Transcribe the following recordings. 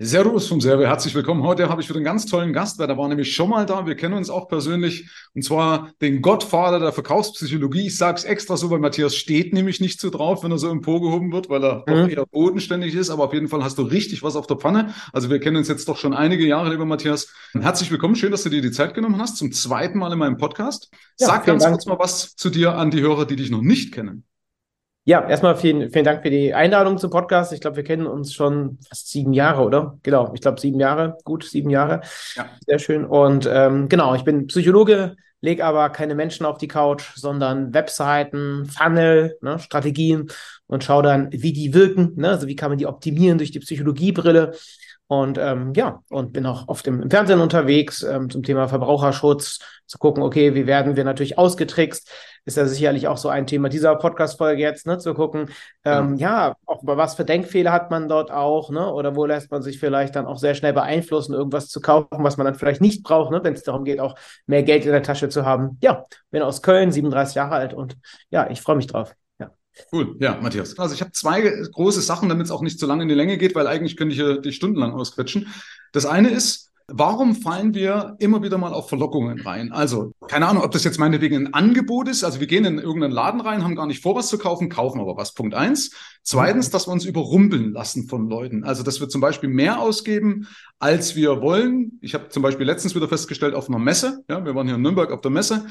Servus vom Server, herzlich willkommen. Heute habe ich wieder einen ganz tollen Gast, weil der war nämlich schon mal da. Wir kennen uns auch persönlich und zwar den Gottvater der Verkaufspsychologie. Ich sage es extra so, weil Matthias steht nämlich nicht so drauf, wenn er so emporgehoben wird, weil er mhm. doch eher bodenständig ist. Aber auf jeden Fall hast du richtig was auf der Pfanne. Also wir kennen uns jetzt doch schon einige Jahre, lieber Matthias. Herzlich willkommen, schön, dass du dir die Zeit genommen hast zum zweiten Mal in meinem Podcast. Ja, Sag ganz Dank. kurz mal was zu dir an die Hörer, die dich noch nicht kennen. Ja, erstmal vielen, vielen Dank für die Einladung zum Podcast. Ich glaube, wir kennen uns schon fast sieben Jahre, oder? Genau, ich glaube sieben Jahre, gut, sieben Jahre. Ja. Sehr schön. Und ähm, genau, ich bin Psychologe, lege aber keine Menschen auf die Couch, sondern Webseiten, Funnel, ne, Strategien und schaue dann, wie die wirken, ne? also wie kann man die optimieren durch die Psychologiebrille. Und ähm, ja, und bin auch oft im, Fernsehen unterwegs ähm, zum Thema Verbraucherschutz, zu gucken, okay, wie werden wir natürlich ausgetrickst, ist ja sicherlich auch so ein Thema dieser Podcast-Folge jetzt, ne, zu gucken, ähm, ja. ja, auch über was für Denkfehler hat man dort auch, ne, oder wo lässt man sich vielleicht dann auch sehr schnell beeinflussen, irgendwas zu kaufen, was man dann vielleicht nicht braucht, ne, wenn es darum geht, auch mehr Geld in der Tasche zu haben. Ja, bin aus Köln, 37 Jahre alt und ja, ich freue mich drauf. Cool, ja, Matthias. Also ich habe zwei große Sachen, damit es auch nicht zu lange in die Länge geht, weil eigentlich könnte ich hier die stundenlang ausquetschen. Das eine ist, warum fallen wir immer wieder mal auf Verlockungen rein? Also, keine Ahnung, ob das jetzt meinetwegen ein Angebot ist. Also wir gehen in irgendeinen Laden rein, haben gar nicht vor, was zu kaufen, kaufen aber was. Punkt eins. Zweitens, dass wir uns überrumpeln lassen von Leuten. Also, dass wir zum Beispiel mehr ausgeben, als wir wollen. Ich habe zum Beispiel letztens wieder festgestellt auf einer Messe, ja, wir waren hier in Nürnberg auf der Messe,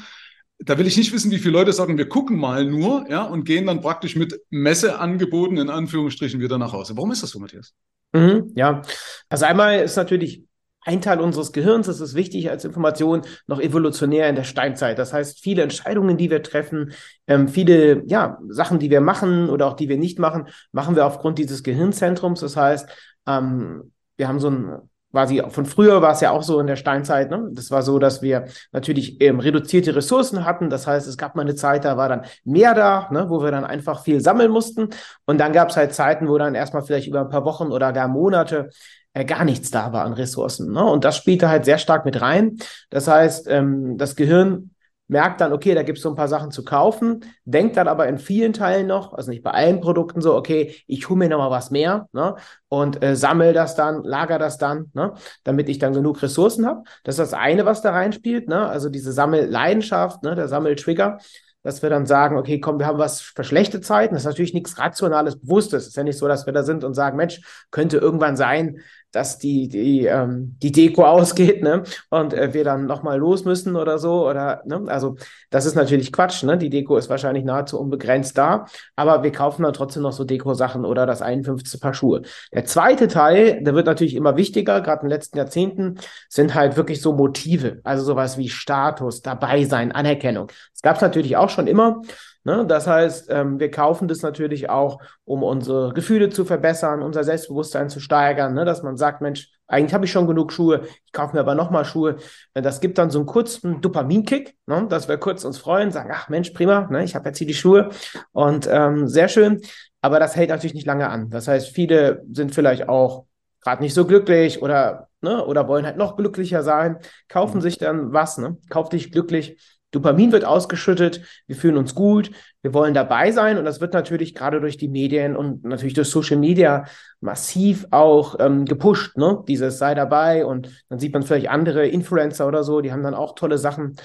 da will ich nicht wissen, wie viele Leute sagen, wir gucken mal nur, ja, und gehen dann praktisch mit Messeangeboten in Anführungsstrichen wieder nach Hause. Warum ist das so, Matthias? Mhm, ja, also einmal ist natürlich ein Teil unseres Gehirns, das ist wichtig als Information, noch evolutionär in der Steinzeit. Das heißt, viele Entscheidungen, die wir treffen, ähm, viele ja, Sachen, die wir machen oder auch die wir nicht machen, machen wir aufgrund dieses Gehirnzentrums. Das heißt, ähm, wir haben so ein quasi von früher war es ja auch so in der Steinzeit. Ne? Das war so, dass wir natürlich ähm, reduzierte Ressourcen hatten. Das heißt, es gab mal eine Zeit, da war dann mehr da, ne? wo wir dann einfach viel sammeln mussten. Und dann gab es halt Zeiten, wo dann erstmal vielleicht über ein paar Wochen oder gar Monate äh, gar nichts da war an Ressourcen. Ne? Und das spielte halt sehr stark mit rein. Das heißt, ähm, das Gehirn merkt dann, okay, da gibt es so ein paar Sachen zu kaufen, denkt dann aber in vielen Teilen noch, also nicht bei allen Produkten so, okay, ich hole mir noch mal was mehr ne, und äh, sammle das dann, lager das dann, ne, damit ich dann genug Ressourcen habe. Das ist das eine, was da reinspielt, ne, also diese Sammelleidenschaft, ne, der Sammeltrigger dass wir dann sagen, okay, komm, wir haben was für schlechte Zeiten. Das ist natürlich nichts Rationales, Bewusstes. Es ist ja nicht so, dass wir da sind und sagen, Mensch, könnte irgendwann sein, dass die, die, ähm, die Deko ausgeht, ne? Und äh, wir dann nochmal los müssen oder so. Oder, ne? Also, das ist natürlich Quatsch, ne? Die Deko ist wahrscheinlich nahezu unbegrenzt da, aber wir kaufen dann trotzdem noch so Deko-Sachen oder das 51. Paar Schuhe. Der zweite Teil, der wird natürlich immer wichtiger, gerade in den letzten Jahrzehnten, sind halt wirklich so Motive, also sowas wie Status, dabei sein, Anerkennung. Das gab es natürlich auch schon immer. Ne? Das heißt, ähm, wir kaufen das natürlich auch, um unsere Gefühle zu verbessern, unser Selbstbewusstsein zu steigern, ne? dass man sagt, Mensch, eigentlich habe ich schon genug Schuhe, ich kaufe mir aber nochmal Schuhe. Das gibt dann so einen kurzen Dopaminkick, ne? dass wir kurz uns freuen, sagen, ach Mensch, prima, ne? ich habe jetzt hier die Schuhe und ähm, sehr schön. Aber das hält natürlich nicht lange an. Das heißt, viele sind vielleicht auch gerade nicht so glücklich oder, ne, oder wollen halt noch glücklicher sein, kaufen mhm. sich dann was, ne? Kauf dich glücklich Dopamin wird ausgeschüttet, wir fühlen uns gut, wir wollen dabei sein und das wird natürlich gerade durch die Medien und natürlich durch Social Media massiv auch ähm, gepusht, ne? Dieses sei dabei und dann sieht man vielleicht andere Influencer oder so, die haben dann auch tolle Sachen.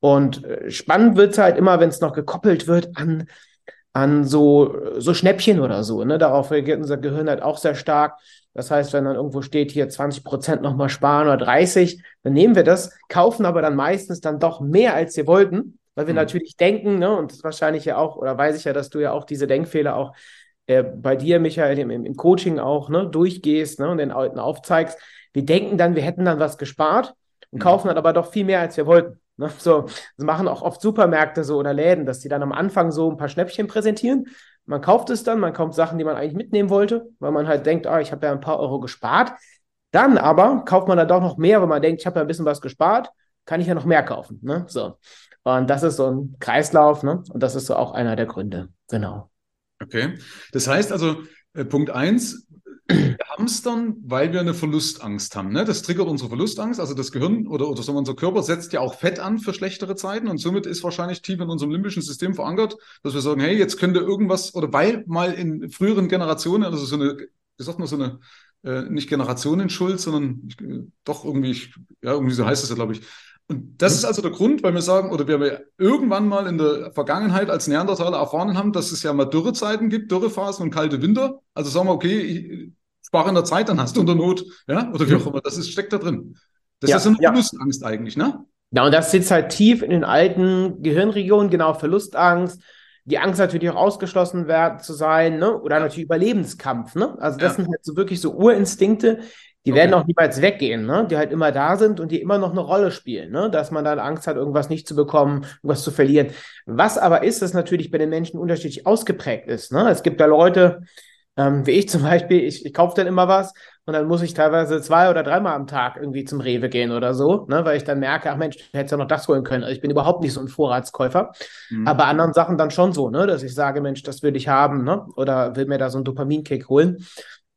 Und äh, spannend wird es halt immer, wenn es noch gekoppelt wird an, an so, so Schnäppchen oder so. Ne? Darauf reagiert unser Gehirn halt auch sehr stark. Das heißt, wenn dann irgendwo steht, hier 20 Prozent nochmal sparen oder 30, dann nehmen wir das, kaufen aber dann meistens dann doch mehr, als wir wollten, weil wir mhm. natürlich denken, ne, und das wahrscheinlich ja auch, oder weiß ich ja, dass du ja auch diese Denkfehler auch äh, bei dir, Michael, im, im Coaching auch ne, durchgehst ne, und den Leuten aufzeigst. Wir denken dann, wir hätten dann was gespart und mhm. kaufen dann aber doch viel mehr, als wir wollten. Ne? So, das machen auch oft Supermärkte so oder Läden, dass die dann am Anfang so ein paar Schnäppchen präsentieren man kauft es dann, man kauft Sachen, die man eigentlich mitnehmen wollte, weil man halt denkt, ah, ich habe ja ein paar Euro gespart. Dann aber kauft man dann doch noch mehr, weil man denkt, ich habe ja ein bisschen was gespart, kann ich ja noch mehr kaufen. Ne? So. Und das ist so ein Kreislauf, ne? Und das ist so auch einer der Gründe. Genau. Okay. Das heißt also, äh, Punkt eins, wir hamstern, weil wir eine Verlustangst haben. Ne? Das triggert unsere Verlustangst. Also das Gehirn oder, oder so unser Körper setzt ja auch Fett an für schlechtere Zeiten und somit ist wahrscheinlich tief in unserem limbischen System verankert, dass wir sagen, hey, jetzt könnte irgendwas oder weil mal in früheren Generationen, also so eine, wie sagt man, so eine äh, nicht Generationenschuld, sondern ich, äh, doch irgendwie, ich, ja, irgendwie so heißt es ja, glaube ich. Und das ist also der Grund, weil wir sagen, oder wir irgendwann mal in der Vergangenheit als Neandertaler erfahren haben, dass es ja mal Dürrezeiten gibt, Dürrephasen und kalte Winter. Also sagen wir, okay, ich spare in der Zeit, dann hast du unter Not, ja, oder wie auch immer. Das ist, steckt da drin. Das ja, ist eine ja. Verlustangst eigentlich, ne? Ja, und das sitzt halt tief in den alten Gehirnregionen, genau, Verlustangst, die Angst natürlich auch ausgeschlossen werden zu sein, ne? Oder natürlich Überlebenskampf, ne? Also das ja. sind halt so wirklich so Urinstinkte, die okay. werden auch niemals weggehen, ne? die halt immer da sind und die immer noch eine Rolle spielen, ne? dass man dann Angst hat, irgendwas nicht zu bekommen, irgendwas zu verlieren. Was aber ist, dass natürlich bei den Menschen unterschiedlich ausgeprägt ist. Ne? Es gibt da Leute, ähm, wie ich zum Beispiel, ich, ich kaufe dann immer was und dann muss ich teilweise zwei oder dreimal am Tag irgendwie zum Rewe gehen oder so, ne? weil ich dann merke, ach Mensch, du hättest ja noch das holen können. Also ich bin überhaupt nicht so ein Vorratskäufer. Mhm. Aber anderen Sachen dann schon so, ne? dass ich sage, Mensch, das will ich haben ne? oder will mir da so einen Dopaminkick holen.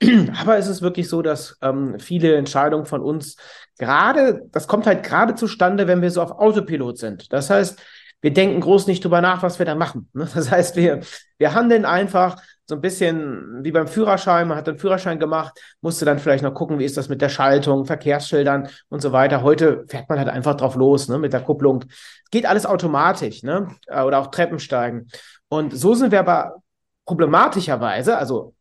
Aber es ist wirklich so, dass ähm, viele Entscheidungen von uns gerade, das kommt halt gerade zustande, wenn wir so auf Autopilot sind. Das heißt, wir denken groß nicht drüber nach, was wir da machen. Ne? Das heißt, wir, wir handeln einfach so ein bisschen wie beim Führerschein. Man hat den Führerschein gemacht, musste dann vielleicht noch gucken, wie ist das mit der Schaltung, Verkehrsschildern und so weiter. Heute fährt man halt einfach drauf los, ne, mit der Kupplung. Geht alles automatisch, ne, oder auch Treppensteigen. Und so sind wir aber problematischerweise, also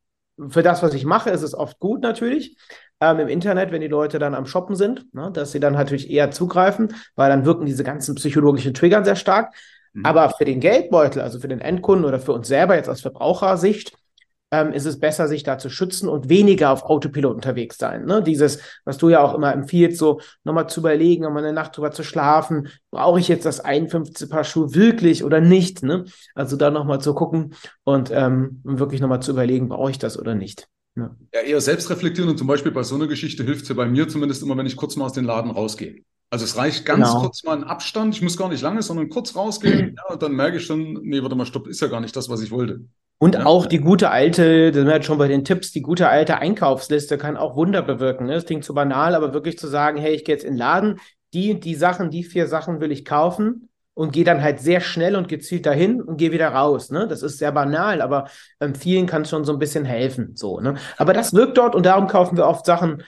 für das, was ich mache, ist es oft gut natürlich. Ähm, Im Internet, wenn die Leute dann am Shoppen sind, ne, dass sie dann natürlich eher zugreifen, weil dann wirken diese ganzen psychologischen Triggern sehr stark. Mhm. Aber für den Geldbeutel, also für den Endkunden oder für uns selber jetzt aus Verbrauchersicht, ähm, ist es besser, sich da zu schützen und weniger auf Autopilot unterwegs sein. Ne? Dieses, was du ja auch immer empfiehlst, so nochmal zu überlegen, nochmal eine Nacht drüber zu schlafen, brauche ich jetzt das 51 Paar Schuhe wirklich oder nicht? Ne? Also da nochmal zu gucken und ähm, wirklich nochmal zu überlegen, brauche ich das oder nicht. Ja. ja, eher selbst reflektieren und zum Beispiel bei so einer Geschichte hilft es ja bei mir zumindest immer, wenn ich kurz mal aus dem Laden rausgehe. Also es reicht ganz genau. kurz mal ein Abstand, ich muss gar nicht lange, sondern kurz rausgehen ja, und dann merke ich schon, nee, warte mal, stopp, ist ja gar nicht das, was ich wollte. Und ja. auch die gute alte, das sind wir jetzt schon bei den Tipps, die gute alte Einkaufsliste kann auch Wunder bewirken. Ne? Das klingt zu banal, aber wirklich zu sagen, hey, ich gehe jetzt in den Laden, die, die Sachen, die vier Sachen will ich kaufen und gehe dann halt sehr schnell und gezielt dahin und gehe wieder raus. Ne? Das ist sehr banal, aber ähm, vielen kann es schon so ein bisschen helfen. So, ne? Aber das wirkt dort und darum kaufen wir oft Sachen,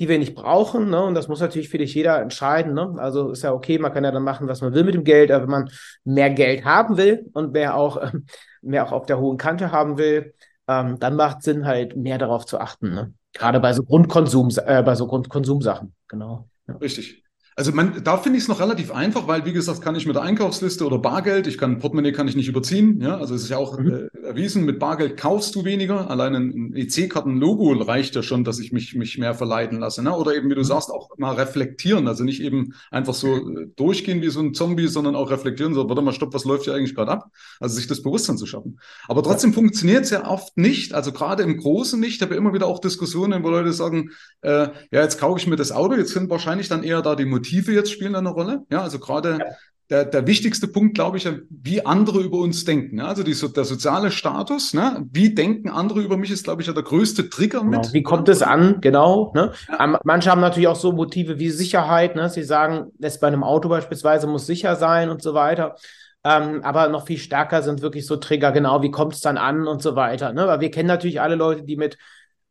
die wir nicht brauchen. Ne? Und das muss natürlich für dich jeder entscheiden. Ne? Also ist ja okay, man kann ja dann machen, was man will mit dem Geld, aber wenn man mehr Geld haben will und mehr auch ähm, mehr auch auf der hohen Kante haben will, ähm, dann macht Sinn, halt mehr darauf zu achten. Ne? Gerade bei so Grundkonsum, äh, bei so Grundkonsumsachen, genau. Ja. Richtig. Also man, da finde ich es noch relativ einfach, weil wie gesagt, kann ich mit der Einkaufsliste oder Bargeld, ich kann Portemonnaie kann ich nicht überziehen, ja, also es ist ja auch mhm. äh, erwiesen, mit Bargeld kaufst du weniger, allein ein EC-Karten-Logo reicht ja schon, dass ich mich mich mehr verleiten lasse, ne? Oder eben wie du mhm. sagst, auch mal reflektieren, also nicht eben einfach so äh, durchgehen wie so ein Zombie, sondern auch reflektieren, so warte mal, stopp, was läuft hier eigentlich gerade ab? Also sich das Bewusstsein zu schaffen. Aber trotzdem ja. funktioniert es ja oft nicht, also gerade im Großen nicht. Ich habe ja immer wieder auch Diskussionen, wo Leute sagen, äh, ja, jetzt kaufe ich mir das Auto, jetzt sind wahrscheinlich dann eher da die Motive jetzt spielen eine Rolle. Ja, also gerade ja. der, der wichtigste Punkt, glaube ich, wie andere über uns denken. Ja, also die, der soziale Status, ne? wie denken andere über mich, ist, glaube ich, ja der größte Trigger genau. mit. Wie kommt es an? Genau. Ne? Ja. Manche haben natürlich auch so Motive wie Sicherheit. Ne? Sie sagen, es bei einem Auto beispielsweise muss sicher sein und so weiter. Ähm, aber noch viel stärker sind wirklich so Trigger, genau, wie kommt es dann an und so weiter. Ne? Weil wir kennen natürlich alle Leute, die mit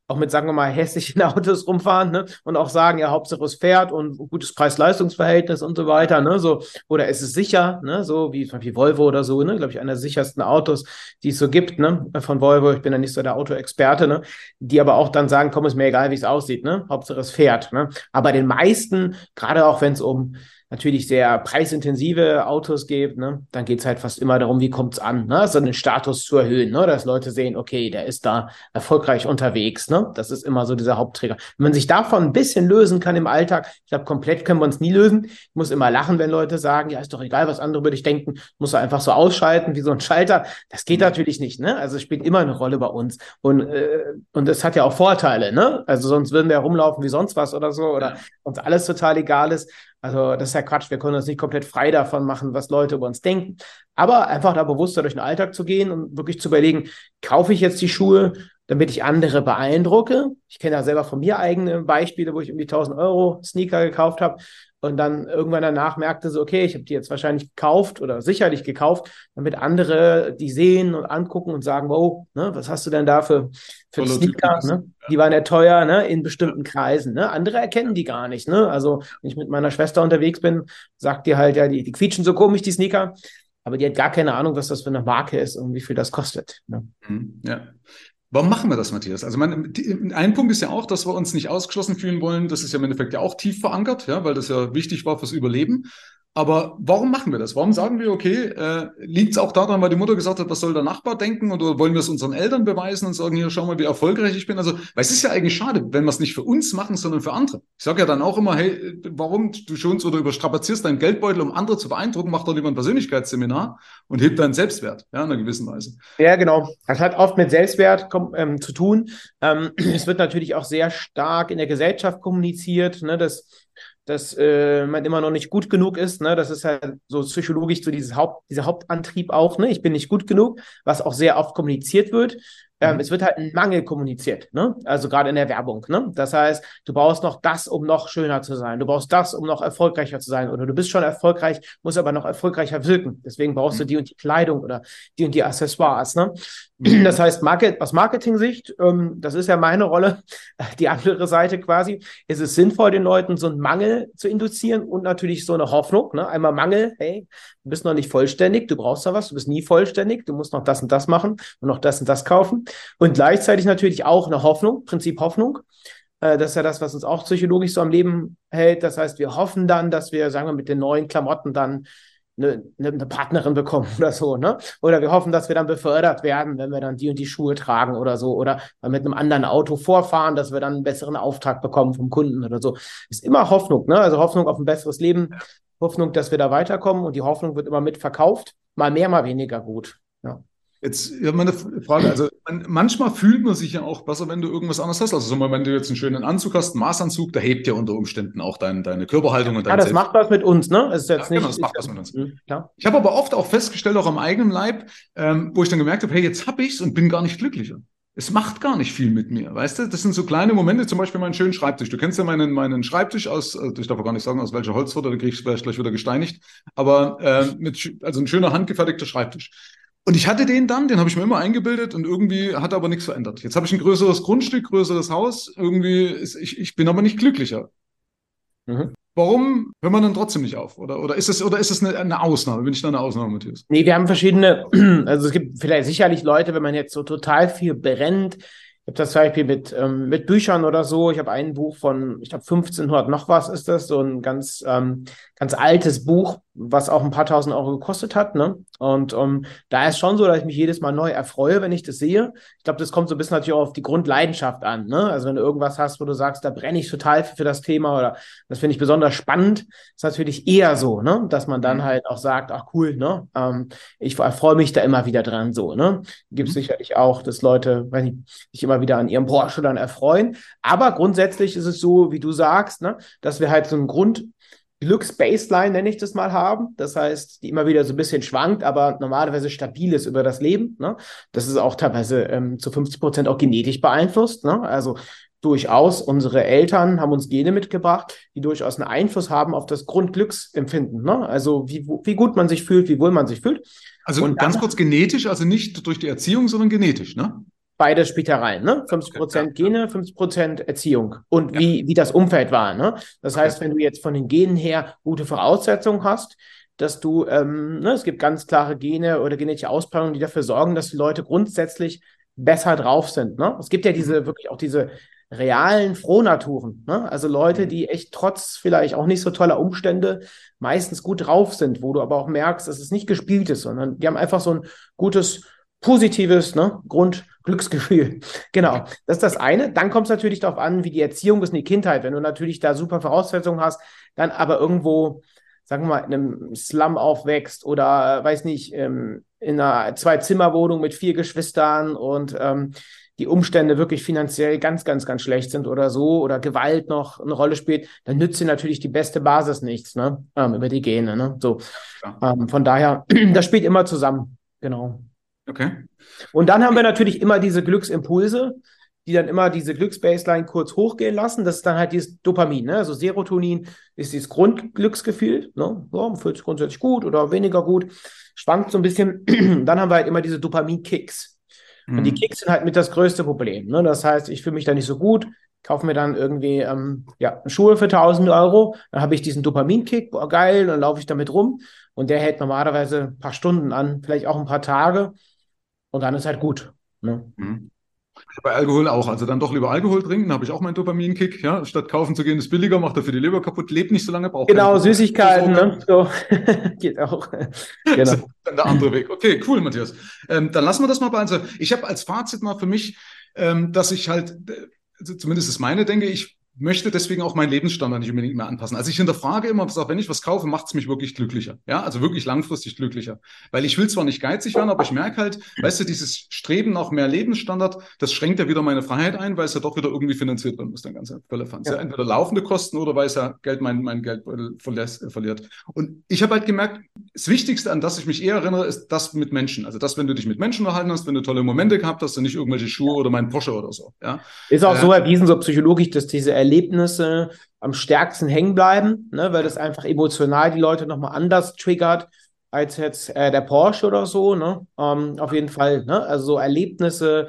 auch mit, sagen wir mal, hässlichen Autos rumfahren ne? und auch sagen, ja, Hauptsache es fährt und gutes Preis-Leistungs-Verhältnis und so weiter, ne? So, oder ist es sicher, ne? So wie Beispiel Volvo oder so, ne? Glaube ich, einer der sichersten Autos, die es so gibt, ne? Von Volvo, ich bin ja nicht so der Autoexperte, ne? Die aber auch dann sagen, komm, ist mir egal, wie es aussieht, ne? Hauptsache es fährt, ne? Aber den meisten, gerade auch wenn es um natürlich sehr preisintensive Autos gibt, ne, dann geht's halt fast immer darum, wie kommt's an, ne, so einen Status zu erhöhen, ne, dass Leute sehen, okay, der ist da erfolgreich unterwegs, ne, das ist immer so dieser Hauptträger. Wenn man sich davon ein bisschen lösen kann im Alltag, ich glaube, komplett können wir uns nie lösen. Ich muss immer lachen, wenn Leute sagen, ja, ist doch egal, was andere über dich denken, muss er einfach so ausschalten wie so ein Schalter. Das geht natürlich nicht, ne, also es spielt immer eine Rolle bei uns. Und äh, und es hat ja auch Vorteile, ne, also sonst würden wir rumlaufen wie sonst was oder so oder uns alles total egal ist. Also das ist ja Quatsch. Wir können uns nicht komplett frei davon machen, was Leute über uns denken. Aber einfach da bewusster durch den Alltag zu gehen und wirklich zu überlegen, kaufe ich jetzt die Schuhe, damit ich andere beeindrucke? Ich kenne ja selber von mir eigene Beispiele, wo ich die 1000 Euro Sneaker gekauft habe. Und dann irgendwann danach merkte sie, okay, ich habe die jetzt wahrscheinlich gekauft oder sicherlich gekauft, damit andere die sehen und angucken und sagen, wow, ne, was hast du denn da für, für Sneaker? Ne? Die waren ja teuer ne, in bestimmten Kreisen. Ne? Andere erkennen die gar nicht. Ne? Also wenn ich mit meiner Schwester unterwegs bin, sagt die halt, ja, die, die quietschen so komisch, die Sneaker. Aber die hat gar keine Ahnung, was das für eine Marke ist und wie viel das kostet. Ne? Mhm, ja. Warum machen wir das, Matthias? Also mein, ein Punkt ist ja auch, dass wir uns nicht ausgeschlossen fühlen wollen. Das ist ja im Endeffekt ja auch tief verankert, ja, weil das ja wichtig war fürs Überleben. Aber warum machen wir das? Warum sagen wir, okay, äh, liegt es auch daran, weil die Mutter gesagt hat, was soll der Nachbar denken? Oder wollen wir es unseren Eltern beweisen und sagen, hier, schau mal, wie erfolgreich ich bin? Also, weil es ist ja eigentlich schade, wenn wir es nicht für uns machen, sondern für andere. Ich sage ja dann auch immer, hey, warum du schonst oder überstrapazierst deinen Geldbeutel, um andere zu beeindrucken, mach doch lieber ein Persönlichkeitsseminar und hebt deinen Selbstwert, ja, in einer gewissen Weise. Ja, genau. Das hat oft mit Selbstwert ähm, zu tun. Ähm, es wird natürlich auch sehr stark in der Gesellschaft kommuniziert, ne, dass dass äh, man immer noch nicht gut genug ist. Ne? Das ist halt so psychologisch so dieses Haupt, dieser Hauptantrieb auch. Ne? Ich bin nicht gut genug, was auch sehr oft kommuniziert wird. Ähm, mhm. Es wird halt ein Mangel kommuniziert, ne? Also gerade in der Werbung, ne? Das heißt, du brauchst noch das, um noch schöner zu sein. Du brauchst das, um noch erfolgreicher zu sein. Oder du bist schon erfolgreich, musst aber noch erfolgreicher wirken. Deswegen brauchst mhm. du die und die Kleidung oder die und die Accessoires, ne? Mhm. Das heißt, Market, aus Marketing-Sicht, ähm, das ist ja meine Rolle, die andere Seite quasi, ist es sinnvoll, den Leuten so einen Mangel zu induzieren und natürlich so eine Hoffnung, ne? Einmal Mangel, hey, du bist noch nicht vollständig, du brauchst da was, du bist nie vollständig, du musst noch das und das machen und noch das und das kaufen. Und gleichzeitig natürlich auch eine Hoffnung, Prinzip Hoffnung. Äh, das ist ja das, was uns auch psychologisch so am Leben hält. Das heißt, wir hoffen dann, dass wir, sagen wir, mit den neuen Klamotten dann eine, eine, Partnerin bekommen oder so, ne? Oder wir hoffen, dass wir dann befördert werden, wenn wir dann die und die Schuhe tragen oder so. Oder mit einem anderen Auto vorfahren, dass wir dann einen besseren Auftrag bekommen vom Kunden oder so. Ist immer Hoffnung, ne? Also Hoffnung auf ein besseres Leben, Hoffnung, dass wir da weiterkommen und die Hoffnung wird immer mitverkauft. Mal mehr, mal weniger gut. Jetzt ja, meine Frage, also man, manchmal fühlt man sich ja auch besser, wenn du irgendwas anderes hast. Also wenn du jetzt einen schönen Anzug hast, einen Maßanzug, da hebt ja unter Umständen auch dein, deine Körperhaltung und dein Ja, das Selbst macht was mit uns, ne? Es ist jetzt ja, genau, nicht, das macht was mit uns. Ja. Ich habe aber oft auch festgestellt, auch am eigenen Leib, ähm, wo ich dann gemerkt habe, hey, jetzt habe ich's und bin gar nicht glücklicher. Es macht gar nicht viel mit mir, weißt du? Das sind so kleine Momente, zum Beispiel meinen schönen Schreibtisch. Du kennst ja meinen, meinen Schreibtisch aus, also ich darf auch gar nicht sagen, aus welcher Holzsorte, da krieg ich vielleicht gleich wieder gesteinigt, aber äh, mit, also ein schöner handgefertigter Schreibtisch. Und ich hatte den dann, den habe ich mir immer eingebildet und irgendwie hat aber nichts verändert. Jetzt habe ich ein größeres Grundstück, größeres Haus, irgendwie ist, ich, ich bin aber nicht glücklicher. Mhm. Warum hört man dann trotzdem nicht auf? Oder, oder ist es, oder ist es eine, eine Ausnahme? Bin ich da eine Ausnahme, Matthias? Nee, wir haben verschiedene, also es gibt vielleicht sicherlich Leute, wenn man jetzt so total viel brennt, habe das zum Beispiel mit, ähm, mit Büchern oder so. Ich habe ein Buch von, ich glaube, 1500 noch was ist das, so ein ganz, ähm, ganz altes Buch, was auch ein paar tausend Euro gekostet hat. Ne? Und um, ähm, da ist schon so, dass ich mich jedes Mal neu erfreue, wenn ich das sehe. Ich glaube, das kommt so ein bisschen natürlich auch auf die Grundleidenschaft an. Ne? Also wenn du irgendwas hast, wo du sagst, da brenne ich total für, für das Thema oder das finde ich besonders spannend, ist natürlich eher so, ne? dass man dann mhm. halt auch sagt, ach cool, ne? Ähm, ich erfreue mich da immer wieder dran. So, ne? Gibt es mhm. sicherlich auch, dass Leute, weiß nicht, sich immer wieder an ihrem Porsche dann erfreuen. Aber grundsätzlich ist es so, wie du sagst, ne? dass wir halt so einen Grund Glücksbaseline, nenne ich das mal, haben. Das heißt, die immer wieder so ein bisschen schwankt, aber normalerweise stabil ist über das Leben. Ne? Das ist auch teilweise ähm, zu 50 Prozent auch genetisch beeinflusst. Ne? Also durchaus, unsere Eltern haben uns Gene mitgebracht, die durchaus einen Einfluss haben auf das Grundglücksempfinden. Ne? Also wie, wie gut man sich fühlt, wie wohl man sich fühlt. Also Und ganz kurz genetisch, also nicht durch die Erziehung, sondern genetisch, ne? Beides spielt herein, ne? 50 Prozent Gene, 50 Prozent Erziehung und ja. wie, wie das Umfeld war, ne? Das okay. heißt, wenn du jetzt von den Genen her gute Voraussetzungen hast, dass du, ähm, ne, es gibt ganz klare Gene oder genetische Ausprägungen, die dafür sorgen, dass die Leute grundsätzlich besser drauf sind, ne? Es gibt ja diese, mhm. wirklich auch diese realen Frohnaturen, ne? Also Leute, mhm. die echt trotz vielleicht auch nicht so toller Umstände meistens gut drauf sind, wo du aber auch merkst, dass es nicht gespielt ist, sondern die haben einfach so ein gutes positives ne, Grundglücksgefühl. Genau, das ist das eine. Dann kommt es natürlich darauf an, wie die Erziehung ist in die Kindheit. Wenn du natürlich da super Voraussetzungen hast, dann aber irgendwo, sagen wir mal, in einem Slum aufwächst oder, weiß nicht, ähm, in einer Zwei-Zimmer-Wohnung mit vier Geschwistern und ähm, die Umstände wirklich finanziell ganz, ganz, ganz schlecht sind oder so oder Gewalt noch eine Rolle spielt, dann nützt dir natürlich die beste Basis nichts, ne? Ähm, über die Gene, ne? So. Ähm, von daher, das spielt immer zusammen. Genau. Okay. Und dann haben wir natürlich immer diese Glücksimpulse, die dann immer diese Glücksbaseline kurz hochgehen lassen. Das ist dann halt dieses Dopamin. Ne? Also Serotonin ist dieses Grundglücksgefühl. Ne? So, fühlt sich grundsätzlich gut oder weniger gut. Schwankt so ein bisschen. dann haben wir halt immer diese Dopamin-Kicks. Und die mhm. Kicks sind halt mit das größte Problem. Ne? Das heißt, ich fühle mich da nicht so gut, kaufe mir dann irgendwie ähm, ja, Schuhe für 1000 Euro, dann habe ich diesen Dopaminkick, boah, geil, dann laufe ich damit rum und der hält normalerweise ein paar Stunden an, vielleicht auch ein paar Tage und dann ist halt gut. Ne? Mhm. Bei Alkohol auch. Also dann doch lieber Alkohol trinken, habe ich auch meinen Dopaminkick. Ja? Statt kaufen zu gehen, ist billiger, macht dafür die Leber kaputt, lebt nicht so lange, braucht Genau, Süßigkeiten, ne? So. Geht auch. genau. Dann der andere Weg. Okay, cool, Matthias. Ähm, dann lassen wir das mal bei. Also ich habe als Fazit mal für mich, ähm, dass ich halt, äh, also zumindest ist meine, denke ich, möchte deswegen auch meinen Lebensstandard nicht unbedingt mehr anpassen. Also ich hinterfrage immer, wenn ich was kaufe, macht es mich wirklich glücklicher. Ja, also wirklich langfristig glücklicher. Weil ich will zwar nicht geizig werden, aber ich merke halt, weißt du, dieses Streben nach mehr Lebensstandard, das schränkt ja wieder meine Freiheit ein, weil es ja doch wieder irgendwie finanziert werden muss, dann ganz Firlefanz. Ja. ja. Entweder laufende Kosten oder weil es ja Geld mein, mein Geld verliert. Und ich habe halt gemerkt, das Wichtigste, an das ich mich eher erinnere, ist das mit Menschen. Also das, wenn du dich mit Menschen unterhalten hast, wenn du tolle Momente gehabt hast, und nicht irgendwelche Schuhe oder mein Porsche oder so. Ja. Ist auch äh, so erwiesen, so psychologisch, dass diese Erlebnisse am stärksten hängen bleiben, ne, weil das einfach emotional die Leute nochmal anders triggert als jetzt äh, der Porsche oder so. Ne? Ähm, auf jeden Fall, ne? also so Erlebnisse,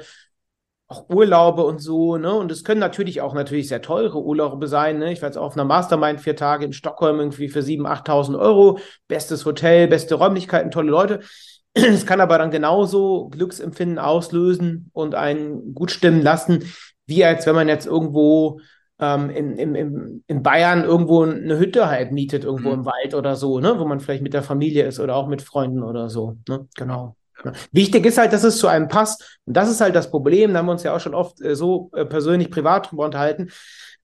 auch Urlaube und so, ne? Und es können natürlich auch natürlich sehr teure Urlaube sein, ne? Ich war jetzt auf einer Mastermind vier Tage in Stockholm irgendwie für 7.000, 8.000 Euro. Bestes Hotel, beste Räumlichkeiten, tolle Leute. Es kann aber dann genauso Glücksempfinden auslösen und einen gut stimmen lassen, wie als wenn man jetzt irgendwo ähm, in, in, in Bayern irgendwo eine Hütte halt mietet, irgendwo mhm. im Wald oder so, ne? wo man vielleicht mit der Familie ist oder auch mit Freunden oder so. Ne? Genau. Wichtig ist halt, dass es zu einem passt. Und das ist halt das Problem. Da haben wir uns ja auch schon oft äh, so äh, persönlich privat drüber unterhalten,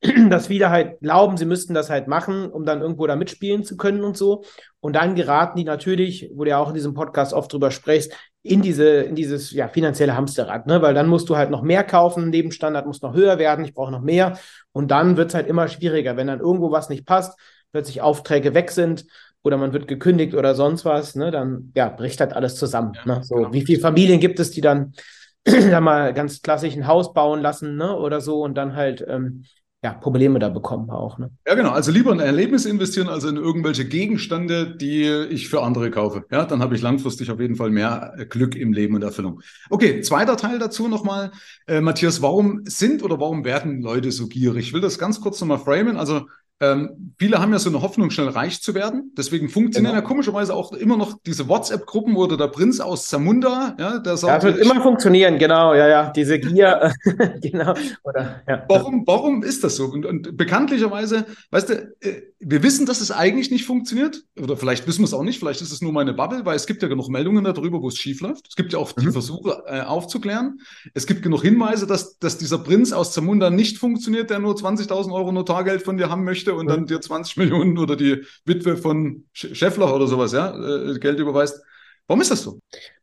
dass viele halt glauben, sie müssten das halt machen, um dann irgendwo da mitspielen zu können und so. Und dann geraten die natürlich, wo du ja auch in diesem Podcast oft drüber sprichst, in diese, in dieses ja, finanzielle Hamsterrad, ne? Weil dann musst du halt noch mehr kaufen, Lebensstandard muss noch höher werden, ich brauche noch mehr. Und dann wird es halt immer schwieriger, wenn dann irgendwo was nicht passt, plötzlich Aufträge weg sind oder man wird gekündigt oder sonst was, ne? Dann ja, bricht halt alles zusammen. Ja, ne? So, genau. wie viele Familien gibt es, die dann da mal ganz klassisch ein Haus bauen lassen, ne? Oder so und dann halt ähm, ja, Probleme da bekommen auch. Ne? Ja, genau. Also lieber in Erlebnis investieren, als in irgendwelche Gegenstände, die ich für andere kaufe. Ja, dann habe ich langfristig auf jeden Fall mehr äh, Glück im Leben und Erfüllung. Okay, zweiter Teil dazu nochmal. Äh, Matthias, warum sind oder warum werden Leute so gierig? Ich will das ganz kurz nochmal framen. Also ähm, viele haben ja so eine Hoffnung, schnell reich zu werden. Deswegen funktionieren genau. ja komischerweise auch immer noch diese WhatsApp-Gruppen oder der Prinz aus Zamunda. Ja, der sagt, ja, das wird immer funktionieren, genau, ja, ja, diese Gier, genau. Oder, ja. Warum, warum ist das so? Und, und bekanntlicherweise, weißt du, äh, wir wissen, dass es eigentlich nicht funktioniert. Oder vielleicht wissen wir es auch nicht, vielleicht ist es nur meine Bubble, weil es gibt ja genug Meldungen darüber, wo es schief läuft. Es gibt ja auch die mhm. Versuche äh, aufzuklären. Es gibt genug Hinweise, dass, dass dieser Prinz aus Zamunda nicht funktioniert, der nur 20.000 Euro Notargeld von dir haben möchte möchte und dann dir 20 Millionen oder die Witwe von Scheffler oder sowas, ja, äh, Geld überweist. Warum ist das so?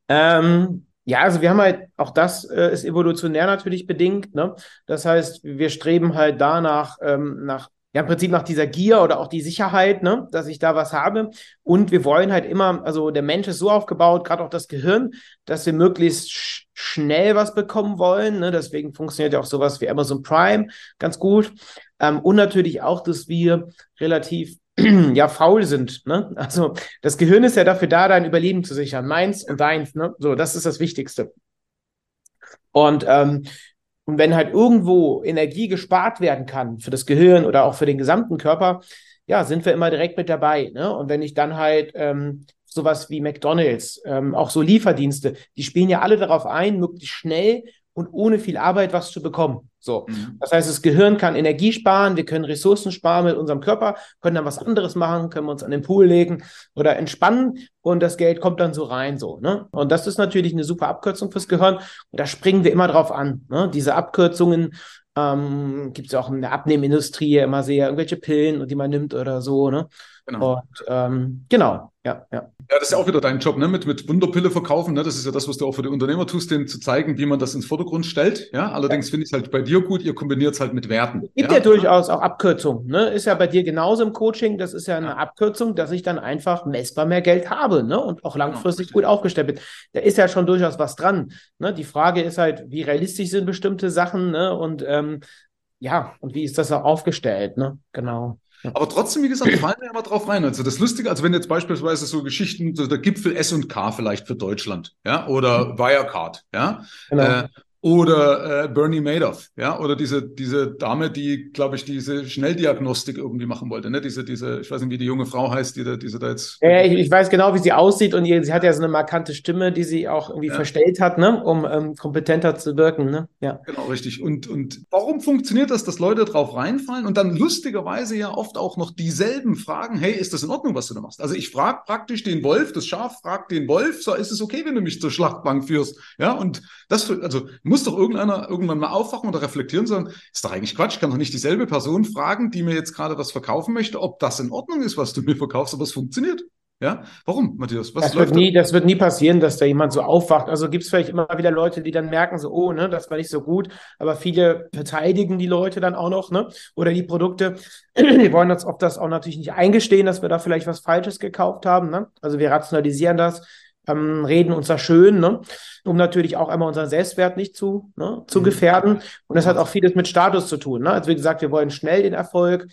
Ähm, ja, also wir haben halt, auch das äh, ist evolutionär natürlich bedingt. Ne? Das heißt, wir streben halt danach, ähm, nach ja im Prinzip nach dieser Gier oder auch die Sicherheit, ne, dass ich da was habe. Und wir wollen halt immer, also der Mensch ist so aufgebaut, gerade auch das Gehirn, dass wir möglichst sch schnell was bekommen wollen. Ne? Deswegen funktioniert ja auch sowas wie Amazon Prime ganz gut. Ähm, und natürlich auch, dass wir relativ ja faul sind. Ne? Also das Gehirn ist ja dafür da, dein Überleben zu sichern. Meins und deins. Ne? So, das ist das Wichtigste. Und ähm, und wenn halt irgendwo Energie gespart werden kann für das Gehirn oder auch für den gesamten Körper, ja, sind wir immer direkt mit dabei. Ne? Und wenn ich dann halt ähm, sowas wie McDonalds, ähm, auch so Lieferdienste, die spielen ja alle darauf ein, möglichst schnell und ohne viel Arbeit was zu bekommen. So. Mhm. Das heißt, das Gehirn kann Energie sparen, wir können Ressourcen sparen mit unserem Körper, können dann was anderes machen, können wir uns an den Pool legen oder entspannen und das Geld kommt dann so rein, so, ne? Und das ist natürlich eine super Abkürzung fürs Gehirn und da springen wir immer drauf an, ne? Diese Abkürzungen ähm, gibt es ja auch in der Abnehmindustrie immer sehr irgendwelche Pillen, die man nimmt oder so, ne? Genau. Und ähm, genau, ja, ja. Ja, das ist ja auch wieder dein Job, ne? Mit, mit Wunderpille verkaufen. Ne? Das ist ja das, was du auch für die Unternehmer tust, denen zu zeigen, wie man das ins Vordergrund stellt. Ja, allerdings ja. finde ich es halt bei dir gut, ihr kombiniert es halt mit Werten. Gibt ja, ja durchaus auch Abkürzungen. Ne? Ist ja bei dir genauso im Coaching. Das ist ja eine ja. Abkürzung, dass ich dann einfach messbar mehr Geld habe ne? und auch langfristig genau. gut aufgestellt bin. Da ist ja schon durchaus was dran. Ne? Die Frage ist halt, wie realistisch sind bestimmte Sachen ne? und ähm, ja, und wie ist das auch aufgestellt? Ne? Genau. Aber trotzdem, wie gesagt, fallen wir immer drauf rein. Also das Lustige, also wenn jetzt beispielsweise so Geschichten, so der Gipfel S und K vielleicht für Deutschland, ja, oder mhm. Wirecard, ja, genau. äh, oder äh, Bernie Madoff, ja, oder diese, diese Dame, die, glaube ich, diese Schnelldiagnostik irgendwie machen wollte, ne? Diese, diese, ich weiß nicht, wie die junge Frau heißt, die, diese da jetzt. Ja, ich, ich weiß genau, wie sie aussieht und ihr, sie hat ja so eine markante Stimme, die sie auch irgendwie ja. verstellt hat, ne? um ähm, kompetenter zu wirken, ne? Ja. Genau, richtig. Und, und warum funktioniert das, dass Leute drauf reinfallen und dann lustigerweise ja oft auch noch dieselben Fragen, hey, ist das in Ordnung, was du da machst? Also ich frage praktisch den Wolf, das Schaf fragt den Wolf, so ist es okay, wenn du mich zur Schlachtbank führst? Ja, und das, also muss doch irgendeiner irgendwann mal aufwachen oder reflektieren, sondern ist doch eigentlich Quatsch. Ich kann doch nicht dieselbe Person fragen, die mir jetzt gerade was verkaufen möchte, ob das in Ordnung ist, was du mir verkaufst, aber es funktioniert. Ja, warum, Matthias? Was das, wird nie, das wird nie passieren, dass da jemand so aufwacht. Also gibt es vielleicht immer wieder Leute, die dann merken, so, oh, ne, das war nicht so gut, aber viele verteidigen die Leute dann auch noch, ne? Oder die Produkte. Wir wollen uns oft das auch natürlich nicht eingestehen, dass wir da vielleicht was Falsches gekauft haben. Ne? Also wir rationalisieren das, ähm, reden uns da schön, ne? um natürlich auch einmal unseren Selbstwert nicht zu, ne, zu mhm. gefährden. Und das hat auch vieles mit Status zu tun. Ne? Also wie gesagt, wir wollen schnell den Erfolg.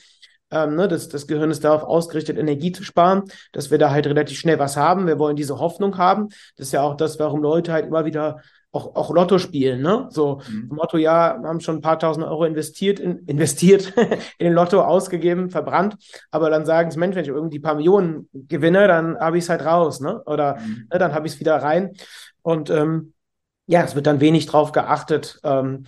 Ähm, ne, das, das Gehirn ist darauf ausgerichtet, Energie zu sparen, dass wir da halt relativ schnell was haben. Wir wollen diese Hoffnung haben. Das ist ja auch das, warum Leute halt immer wieder auch, auch Lotto spielen, ne? So mhm. Motto, ja, wir haben schon ein paar tausend Euro investiert, in, investiert in den Lotto ausgegeben, verbrannt, aber dann sagen sie, Mensch, wenn ich irgendwie ein paar Millionen gewinne, dann habe ich es halt raus, ne? Oder mhm. ne, dann habe ich es wieder rein. Und ähm, ja, es wird dann wenig drauf geachtet. Ähm,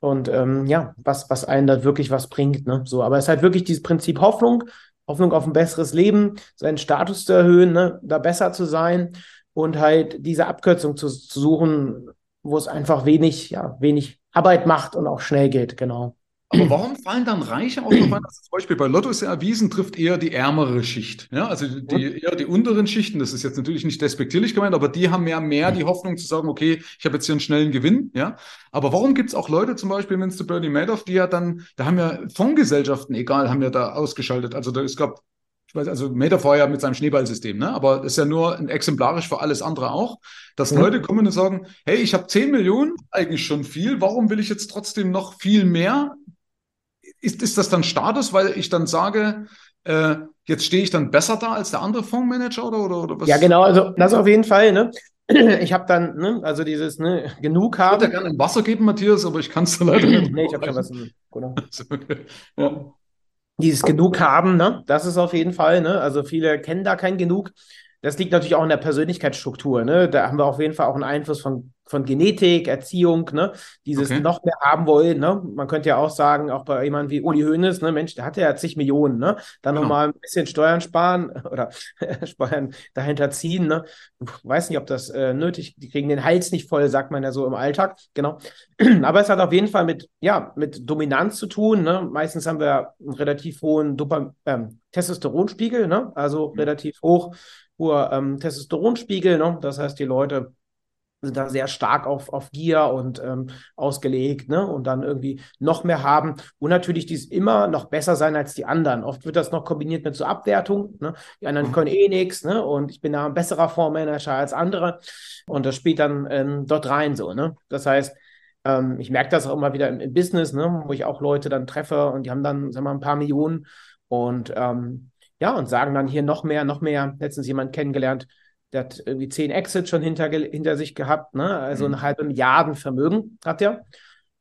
und ähm, ja, was, was einen da wirklich was bringt, ne? So, aber es ist halt wirklich dieses Prinzip Hoffnung, Hoffnung auf ein besseres Leben, seinen Status zu erhöhen, ne? da besser zu sein und halt diese Abkürzung zu, zu suchen, wo es einfach wenig, ja, wenig Arbeit macht und auch schnell geht, genau. Aber warum fallen dann Reiche auch noch an? Das zum Beispiel bei Lotto ist ja erwiesen, trifft eher die ärmere Schicht. Ja, also die, eher die unteren Schichten, das ist jetzt natürlich nicht despektierlich gemeint, aber die haben ja mehr die Hoffnung zu sagen, okay, ich habe jetzt hier einen schnellen Gewinn. Ja, aber warum gibt es auch Leute, zum Beispiel, wenn es zu Bernie Madoff, die ja dann, da haben ja Fondsgesellschaften, egal, haben ja da ausgeschaltet. Also da, es gab ich weiß, also Metaphor ja mit seinem Schneeballsystem, ne? aber das ist ja nur ein exemplarisch für alles andere auch, dass mhm. Leute kommen und sagen, hey, ich habe 10 Millionen, eigentlich schon viel, warum will ich jetzt trotzdem noch viel mehr? Ist, ist das dann Status, weil ich dann sage, äh, jetzt stehe ich dann besser da als der andere Fondsmanager oder, oder, oder was? Ja, genau, also das auf jeden Fall, ne? Ich habe dann, ne, also dieses, ne, genug haben. Ich würde ja gerne ein Wasser geben, Matthias, aber ich kann es leider nicht. nee, ich habe kein Wasser. Genau. okay. ja dieses Genug haben, ne? Das ist auf jeden Fall, ne? Also viele kennen da kein Genug. Das liegt natürlich auch in der Persönlichkeitsstruktur, ne? Da haben wir auf jeden Fall auch einen Einfluss von von Genetik, Erziehung, ne, dieses okay. noch mehr haben wollen, ne? Man könnte ja auch sagen, auch bei jemandem wie Uli Hoeneß, ne, Mensch, der hat ja zig Millionen, ne? Dann genau. nochmal ein bisschen Steuern sparen oder Steuern dahinter ziehen, ne? Ich weiß nicht, ob das äh, nötig, die kriegen den Hals nicht voll, sagt man ja so im Alltag, genau. Aber es hat auf jeden Fall mit, ja, mit Dominanz zu tun, ne? Meistens haben wir einen relativ hohen Dopam ähm, Testosteronspiegel, ne? Also mhm. relativ hoch, hoher ähm, Testosteronspiegel, ne? Das heißt, die Leute sind da sehr stark auf, auf Gier und ähm, ausgelegt, ne? Und dann irgendwie noch mehr haben. Und natürlich dies immer noch besser sein als die anderen. Oft wird das noch kombiniert mit so Abwertung. Ne? Die anderen mhm. können eh nichts, ne? Und ich bin da ein besserer Fondsmanager als andere. Und das spielt dann ähm, dort rein so, ne? Das heißt, ähm, ich merke das auch immer wieder im, im, Business, ne? wo ich auch Leute dann treffe und die haben dann, sagen wir mal, ein paar Millionen und ähm, ja, und sagen dann hier noch mehr, noch mehr. Letztens jemand kennengelernt, der hat irgendwie zehn Exits schon hinter, hinter sich gehabt, ne? also mhm. eine halbe Milliarden Vermögen hat er.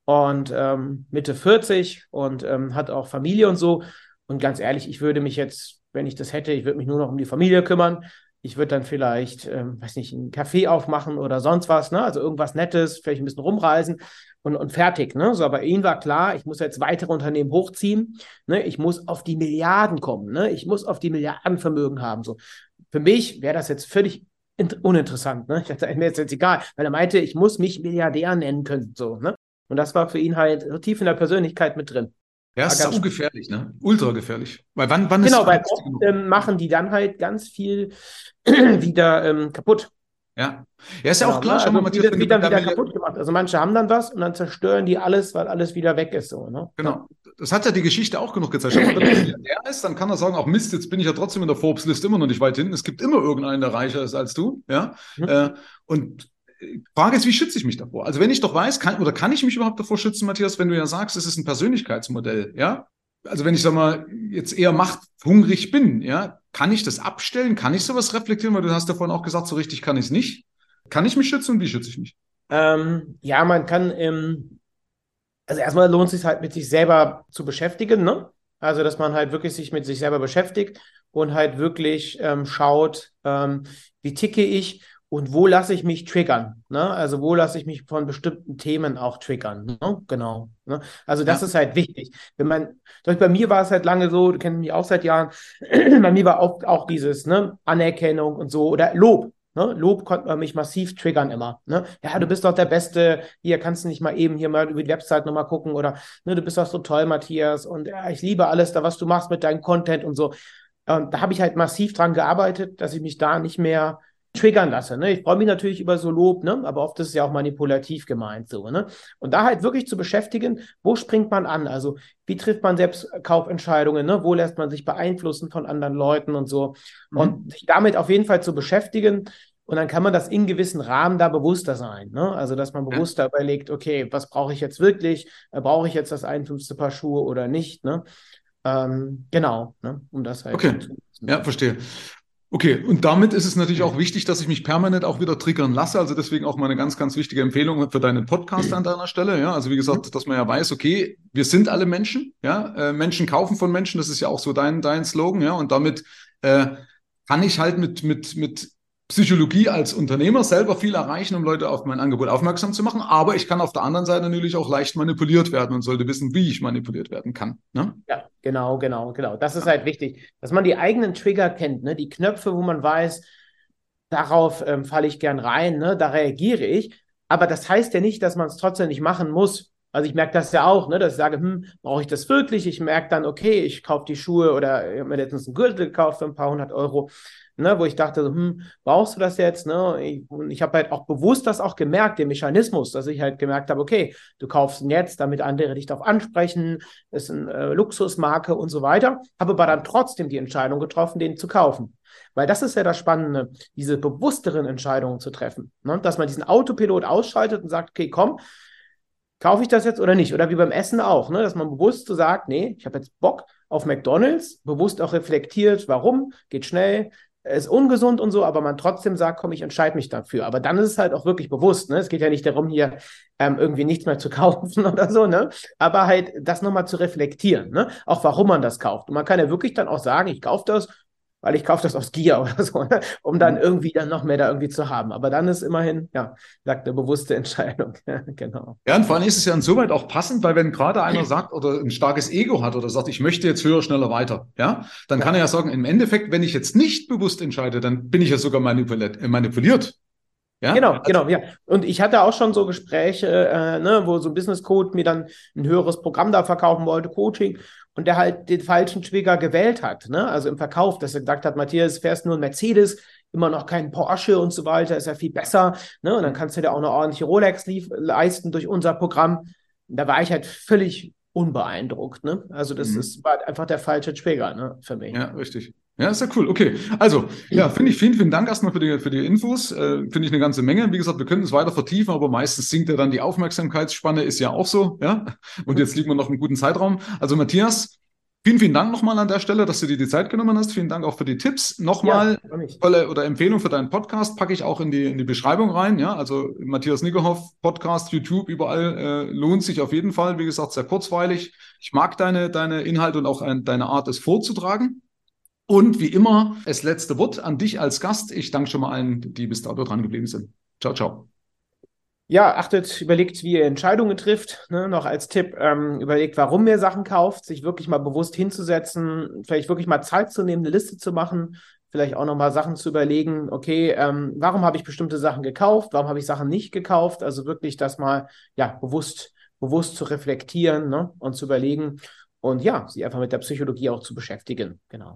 Und ähm, Mitte 40 und ähm, hat auch Familie und so. Und ganz ehrlich, ich würde mich jetzt, wenn ich das hätte, ich würde mich nur noch um die Familie kümmern. Ich würde dann vielleicht, ähm, weiß nicht, einen Café aufmachen oder sonst was, ne? Also irgendwas Nettes, vielleicht ein bisschen rumreisen und, und fertig. Ne? So, aber ihm war klar, ich muss jetzt weitere Unternehmen hochziehen. Ne? Ich muss auf die Milliarden kommen. Ne? Ich muss auf die Milliardenvermögen haben. So. Für mich wäre das jetzt völlig uninteressant. Ne? Ich dachte, mir ist jetzt egal, weil er meinte, ich muss mich Milliardär nennen können. So, ne? Und das war für ihn halt so tief in der Persönlichkeit mit drin. Ja, ist ungefährlich, ne? Ultra gefährlich. Weil wann, wann genau, ist weil oft ähm, machen die dann halt ganz viel wieder ähm, kaputt. Ja. Ja, ist ja auch genau, klar, ne? mal, also Matthias, wird, wird dann wieder kaputt gemacht. Also manche haben dann was und dann zerstören die alles, weil alles wieder weg ist. So, ne? Genau. Das hat ja die Geschichte auch genug gezeigt. Mal, wenn der ist, dann kann er sagen, auch Mist, jetzt bin ich ja trotzdem in der Forbes-Liste immer noch nicht weit hinten. Es gibt immer irgendeinen, der reicher ist als du. Ja. Mhm. Äh, und Frage ist, wie schütze ich mich davor? Also wenn ich doch weiß, kann, oder kann ich mich überhaupt davor schützen, Matthias, wenn du ja sagst, es ist ein Persönlichkeitsmodell, ja? Also wenn ich sag mal jetzt eher machthungrig bin, ja, kann ich das abstellen? Kann ich sowas reflektieren? Weil du hast ja vorhin auch gesagt, so richtig kann ich es nicht. Kann ich mich schützen und wie schütze ich mich? Ähm, ja, man kann, ähm, also erstmal lohnt es sich halt mit sich selber zu beschäftigen, ne? Also, dass man halt wirklich sich mit sich selber beschäftigt und halt wirklich ähm, schaut, ähm, wie ticke ich und wo lasse ich mich triggern? Ne? Also wo lasse ich mich von bestimmten Themen auch triggern? Ne? Genau. Ne? Also das ja. ist halt wichtig. Wenn man, bei mir war es halt lange so, du kennst mich auch seit Jahren, bei mir war auch, auch dieses ne? Anerkennung und so oder Lob. Ne? Lob konnte man mich massiv triggern immer. Ne? Ja, du bist doch der Beste. Hier kannst du nicht mal eben hier mal über die Website nochmal gucken oder ne, du bist doch so toll, Matthias. Und ja, ich liebe alles da, was du machst mit deinem Content und so. Und da habe ich halt massiv dran gearbeitet, dass ich mich da nicht mehr triggern lasse. Ne? Ich freue mich natürlich über so Lob, ne? aber oft ist es ja auch manipulativ gemeint. So, ne? Und da halt wirklich zu beschäftigen, wo springt man an? Also wie trifft man selbst Kaufentscheidungen? Ne? Wo lässt man sich beeinflussen von anderen Leuten und so? Mhm. Und sich damit auf jeden Fall zu beschäftigen. Und dann kann man das in gewissen Rahmen da bewusster sein. Ne? Also, dass man bewusster ja. überlegt, okay, was brauche ich jetzt wirklich? Äh, brauche ich jetzt das 51. Paar Schuhe oder nicht? Ne? Ähm, genau, ne? um das halt. Okay, ja, verstehe. Okay, und damit ist es natürlich auch wichtig, dass ich mich permanent auch wieder triggern lasse. Also deswegen auch meine ganz, ganz wichtige Empfehlung für deinen Podcast an deiner Stelle. Ja, also wie gesagt, dass man ja weiß, okay, wir sind alle Menschen. Ja, äh, Menschen kaufen von Menschen. Das ist ja auch so dein, dein Slogan. Ja, und damit äh, kann ich halt mit, mit, mit Psychologie als Unternehmer selber viel erreichen, um Leute auf mein Angebot aufmerksam zu machen. Aber ich kann auf der anderen Seite natürlich auch leicht manipuliert werden und sollte wissen, wie ich manipuliert werden kann. Ne? Ja, genau, genau, genau. Das ist halt wichtig, dass man die eigenen Trigger kennt, ne? die Knöpfe, wo man weiß, darauf ähm, falle ich gern rein, ne? da reagiere ich. Aber das heißt ja nicht, dass man es trotzdem nicht machen muss. Also ich merke das ja auch, ne, dass ich sage, hm, brauche ich das wirklich? Ich merke dann, okay, ich kaufe die Schuhe oder ich habe mir letztens einen Gürtel gekauft für ein paar hundert Euro ne, wo ich dachte, hm, brauchst du das jetzt? Ne? Ich, und ich habe halt auch bewusst das auch gemerkt, den Mechanismus, dass ich halt gemerkt habe, okay, du kaufst ihn jetzt, damit andere dich darauf ansprechen, ist eine äh, Luxusmarke und so weiter, habe aber dann trotzdem die Entscheidung getroffen, den zu kaufen. Weil das ist ja das Spannende, diese bewussteren Entscheidungen zu treffen. Ne? Dass man diesen Autopilot ausschaltet und sagt, okay, komm, kaufe ich das jetzt oder nicht? Oder wie beim Essen auch, ne? dass man bewusst so sagt, nee, ich habe jetzt Bock auf McDonalds, bewusst auch reflektiert, warum, geht schnell, ist ungesund und so, aber man trotzdem sagt, komm, ich entscheide mich dafür. Aber dann ist es halt auch wirklich bewusst. Ne? Es geht ja nicht darum, hier ähm, irgendwie nichts mehr zu kaufen oder so, ne? Aber halt das nochmal zu reflektieren, ne? Auch warum man das kauft. Und man kann ja wirklich dann auch sagen, ich kaufe das, weil ich kaufe das aus Gier oder so, ne? um dann mhm. irgendwie dann noch mehr da irgendwie zu haben. Aber dann ist immerhin, ja, sagt eine bewusste Entscheidung. genau. Ja, und vor allem ist es ja insoweit auch passend, weil wenn gerade einer sagt oder ein starkes Ego hat oder sagt, ich möchte jetzt höher, schneller, weiter, ja, dann ja. kann er ja sagen, im Endeffekt, wenn ich jetzt nicht bewusst entscheide, dann bin ich ja sogar manipuliert. Äh, manipuliert. Ja? Genau, also, genau, ja. Und ich hatte auch schon so Gespräche, äh, ne, wo so ein Business Code mir dann ein höheres Programm da verkaufen wollte, Coaching, und der halt den falschen Trigger gewählt hat, ne? Also im Verkauf, dass er gesagt hat, Matthias, fährst nur ein Mercedes, immer noch kein Porsche und so weiter, ist ja viel besser, ne? Und dann kannst du dir auch eine ordentliche Rolex leisten durch unser Programm. Da war ich halt völlig unbeeindruckt, ne? Also das mhm. ist, war einfach der falsche Trigger, ne, für mich. Ja, richtig. Ja, ist ja cool. Okay. Also, ja, finde ich, vielen, vielen Dank erstmal für die, für die Infos. Äh, finde ich eine ganze Menge. Wie gesagt, wir können es weiter vertiefen, aber meistens sinkt ja dann die Aufmerksamkeitsspanne, ist ja auch so, ja. Und jetzt liegen wir noch einen guten Zeitraum. Also, Matthias, Vielen, vielen Dank nochmal an der Stelle, dass du dir die Zeit genommen hast. Vielen Dank auch für die Tipps. Nochmal ja, tolle oder Empfehlung für deinen Podcast packe ich auch in die, in die Beschreibung rein. Ja, also Matthias Nickerhoff, Podcast, YouTube, überall äh, lohnt sich auf jeden Fall. Wie gesagt, sehr kurzweilig. Ich mag deine, deine Inhalte und auch ein, deine Art, es vorzutragen. Und wie immer, das letzte Wort an dich als Gast. Ich danke schon mal allen, die bis dato dran geblieben sind. Ciao, ciao. Ja, achtet, überlegt, wie ihr Entscheidungen trifft. Ne? Noch als Tipp, ähm, überlegt, warum ihr Sachen kauft, sich wirklich mal bewusst hinzusetzen, vielleicht wirklich mal Zeit zu nehmen, eine Liste zu machen, vielleicht auch nochmal Sachen zu überlegen, okay, ähm, warum habe ich bestimmte Sachen gekauft, warum habe ich Sachen nicht gekauft? Also wirklich das mal ja bewusst, bewusst zu reflektieren ne? und zu überlegen. und ja, sich einfach mit der Psychologie auch zu beschäftigen. Genau.